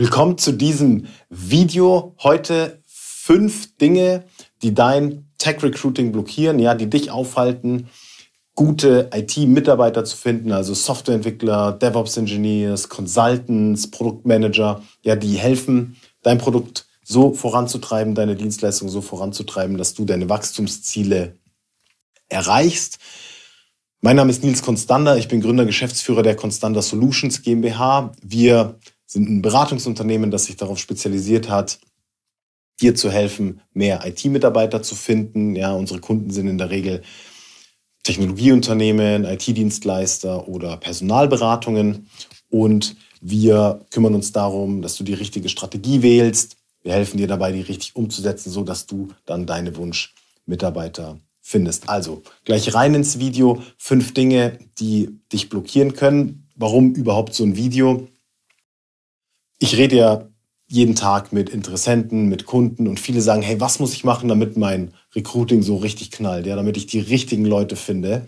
Willkommen zu diesem Video. Heute fünf Dinge, die dein Tech-Recruiting blockieren, ja, die dich aufhalten, gute IT-Mitarbeiter zu finden, also Softwareentwickler, DevOps-Engineers, Consultants, Produktmanager, ja, die helfen, dein Produkt so voranzutreiben, deine Dienstleistung so voranzutreiben, dass du deine Wachstumsziele erreichst. Mein Name ist Nils Konstander, ich bin Gründer, Geschäftsführer der Constander Solutions GmbH. Wir sind ein Beratungsunternehmen, das sich darauf spezialisiert hat, dir zu helfen, mehr IT-Mitarbeiter zu finden. Ja, unsere Kunden sind in der Regel Technologieunternehmen, IT-Dienstleister oder Personalberatungen. Und wir kümmern uns darum, dass du die richtige Strategie wählst. Wir helfen dir dabei, die richtig umzusetzen, so dass du dann deine Wunsch-Mitarbeiter findest. Also gleich rein ins Video. Fünf Dinge, die dich blockieren können. Warum überhaupt so ein Video? Ich rede ja jeden Tag mit Interessenten, mit Kunden und viele sagen, hey, was muss ich machen, damit mein Recruiting so richtig knallt, ja, damit ich die richtigen Leute finde.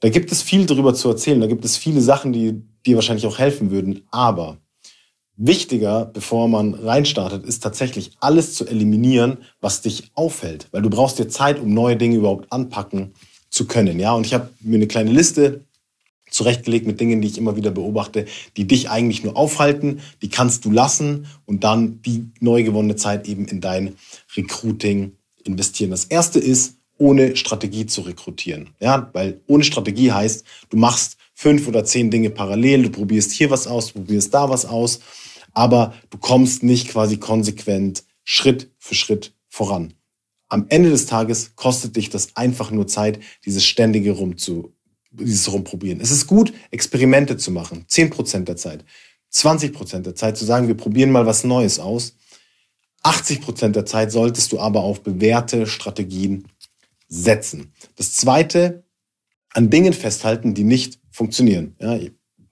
Da gibt es viel darüber zu erzählen, da gibt es viele Sachen, die dir wahrscheinlich auch helfen würden, aber wichtiger, bevor man reinstartet, ist tatsächlich alles zu eliminieren, was dich aufhält, weil du brauchst dir Zeit, um neue Dinge überhaupt anpacken zu können, ja, und ich habe mir eine kleine Liste zurechtgelegt mit Dingen, die ich immer wieder beobachte, die dich eigentlich nur aufhalten, die kannst du lassen und dann die neu gewonnene Zeit eben in dein Recruiting investieren. Das erste ist, ohne Strategie zu rekrutieren. Ja, weil ohne Strategie heißt, du machst fünf oder zehn Dinge parallel, du probierst hier was aus, du probierst da was aus, aber du kommst nicht quasi konsequent Schritt für Schritt voran. Am Ende des Tages kostet dich das einfach nur Zeit, dieses ständige Rumzu dieses Rumprobieren. Es ist gut, Experimente zu machen. 10% der Zeit. 20% der Zeit zu sagen, wir probieren mal was Neues aus. 80% der Zeit solltest du aber auf bewährte Strategien setzen. Das zweite, an Dingen festhalten, die nicht funktionieren. Ja,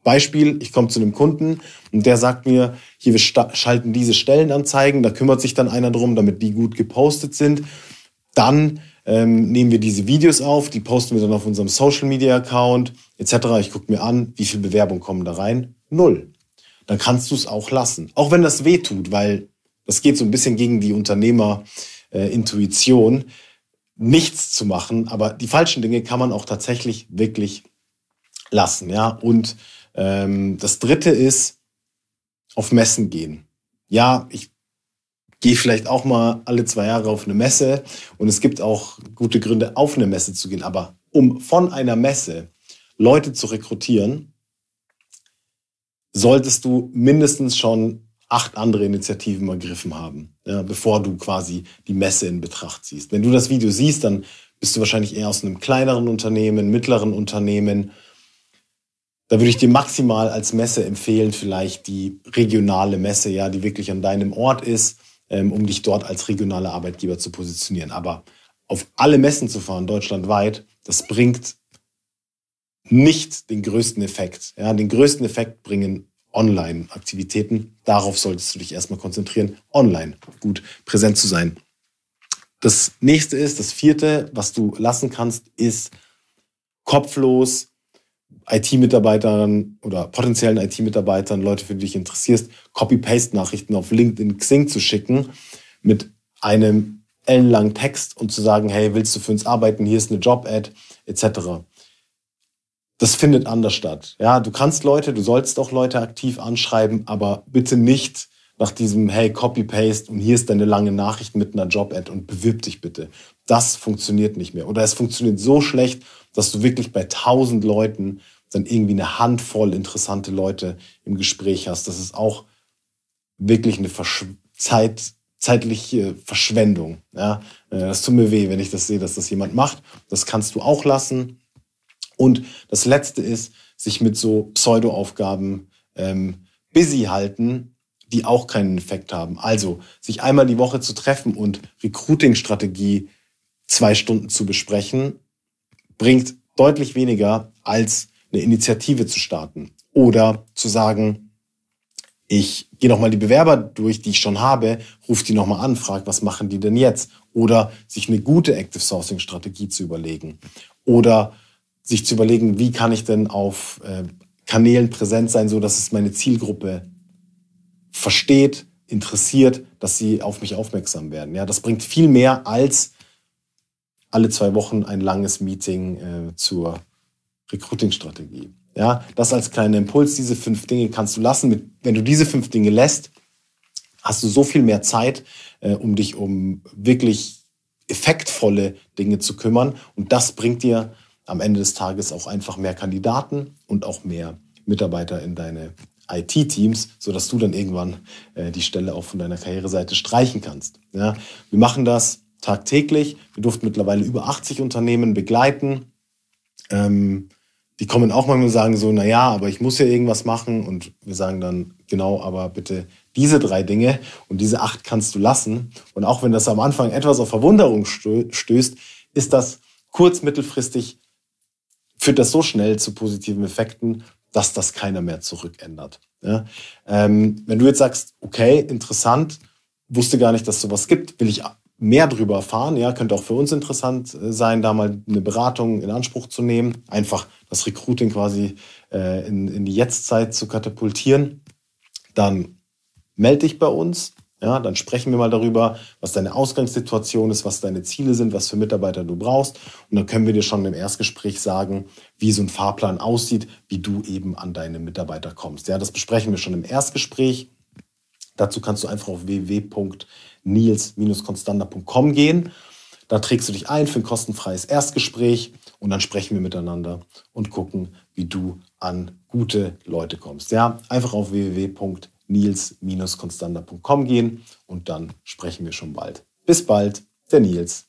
Beispiel, ich komme zu einem Kunden und der sagt mir, hier, wir schalten diese Stellenanzeigen, da kümmert sich dann einer drum, damit die gut gepostet sind. Dann ähm, nehmen wir diese Videos auf, die posten wir dann auf unserem Social Media Account etc. Ich gucke mir an, wie viele Bewerbungen kommen da rein? Null. Dann kannst du es auch lassen. Auch wenn das weh tut, weil das geht so ein bisschen gegen die Unternehmer-Intuition, äh, nichts zu machen. Aber die falschen Dinge kann man auch tatsächlich wirklich lassen. Ja? Und ähm, das Dritte ist, auf Messen gehen. Ja, ich gehe vielleicht auch mal alle zwei Jahre auf eine Messe und es gibt auch gute Gründe, auf eine Messe zu gehen. Aber um von einer Messe Leute zu rekrutieren, solltest du mindestens schon acht andere Initiativen ergriffen haben, ja, bevor du quasi die Messe in Betracht ziehst. Wenn du das Video siehst, dann bist du wahrscheinlich eher aus einem kleineren Unternehmen, mittleren Unternehmen. Da würde ich dir maximal als Messe empfehlen, vielleicht die regionale Messe, ja, die wirklich an deinem Ort ist um dich dort als regionaler Arbeitgeber zu positionieren. Aber auf alle Messen zu fahren, deutschlandweit, das bringt nicht den größten Effekt. Ja, den größten Effekt bringen Online-Aktivitäten. Darauf solltest du dich erstmal konzentrieren, online gut präsent zu sein. Das nächste ist, das vierte, was du lassen kannst, ist kopflos IT-Mitarbeitern oder potenziellen IT-Mitarbeitern, Leute, für die dich interessierst, Copy-Paste-Nachrichten auf LinkedIn Xing zu schicken mit einem ellenlangen Text und zu sagen, hey, willst du für uns arbeiten? Hier ist eine Job-Ad, etc. Das findet anders statt. Ja, du kannst Leute, du sollst auch Leute aktiv anschreiben, aber bitte nicht nach diesem, hey, Copy-Paste und hier ist deine lange Nachricht mit einer Job-Ad und bewirb dich bitte. Das funktioniert nicht mehr. Oder es funktioniert so schlecht, dass du wirklich bei tausend Leuten dann irgendwie eine Handvoll interessante Leute im Gespräch hast. Das ist auch wirklich eine Versch Zeit, zeitliche Verschwendung. Ja, äh, das tut mir weh, wenn ich das sehe, dass das jemand macht. Das kannst du auch lassen. Und das Letzte ist, sich mit so Pseudo-Aufgaben ähm, busy halten, die auch keinen Effekt haben. Also sich einmal die Woche zu treffen und Recruiting-Strategie zwei Stunden zu besprechen, bringt deutlich weniger als eine Initiative zu starten oder zu sagen, ich gehe nochmal die Bewerber durch, die ich schon habe, rufe die nochmal an, frage, was machen die denn jetzt? Oder sich eine gute Active Sourcing Strategie zu überlegen. Oder sich zu überlegen, wie kann ich denn auf äh, Kanälen präsent sein, so dass es meine Zielgruppe versteht, interessiert, dass sie auf mich aufmerksam werden. Ja, das bringt viel mehr als alle zwei Wochen ein langes Meeting äh, zur Recruiting-Strategie. Ja, das als kleiner Impuls. Diese fünf Dinge kannst du lassen. wenn du diese fünf Dinge lässt, hast du so viel mehr Zeit, äh, um dich um wirklich effektvolle Dinge zu kümmern. Und das bringt dir am Ende des Tages auch einfach mehr Kandidaten und auch mehr Mitarbeiter in deine IT-Teams, sodass du dann irgendwann äh, die Stelle auch von deiner Karriereseite streichen kannst. Ja, wir machen das tagtäglich. Wir durften mittlerweile über 80 Unternehmen begleiten. Ähm, die kommen auch manchmal und sagen so, naja, aber ich muss ja irgendwas machen. Und wir sagen dann, genau, aber bitte diese drei Dinge und diese acht kannst du lassen. Und auch wenn das am Anfang etwas auf Verwunderung stößt, ist das kurz-, mittelfristig, führt das so schnell zu positiven Effekten, dass das keiner mehr zurückändert. Ja? Ähm, wenn du jetzt sagst, okay, interessant, wusste gar nicht, dass sowas gibt, will ich mehr darüber erfahren, ja, könnte auch für uns interessant äh, sein, da mal eine Beratung in Anspruch zu nehmen, einfach das Recruiting quasi äh, in, in die Jetztzeit zu katapultieren, dann melde dich bei uns. Ja, dann sprechen wir mal darüber, was deine Ausgangssituation ist, was deine Ziele sind, was für Mitarbeiter du brauchst. Und dann können wir dir schon im Erstgespräch sagen, wie so ein Fahrplan aussieht, wie du eben an deine Mitarbeiter kommst. Ja, das besprechen wir schon im Erstgespräch. Dazu kannst du einfach auf www.nils-constanda.com gehen. Da trägst du dich ein für ein kostenfreies Erstgespräch und dann sprechen wir miteinander und gucken, wie du an gute Leute kommst. Ja, einfach auf www.nils nils-konstander.com gehen und dann sprechen wir schon bald. Bis bald, der Nils.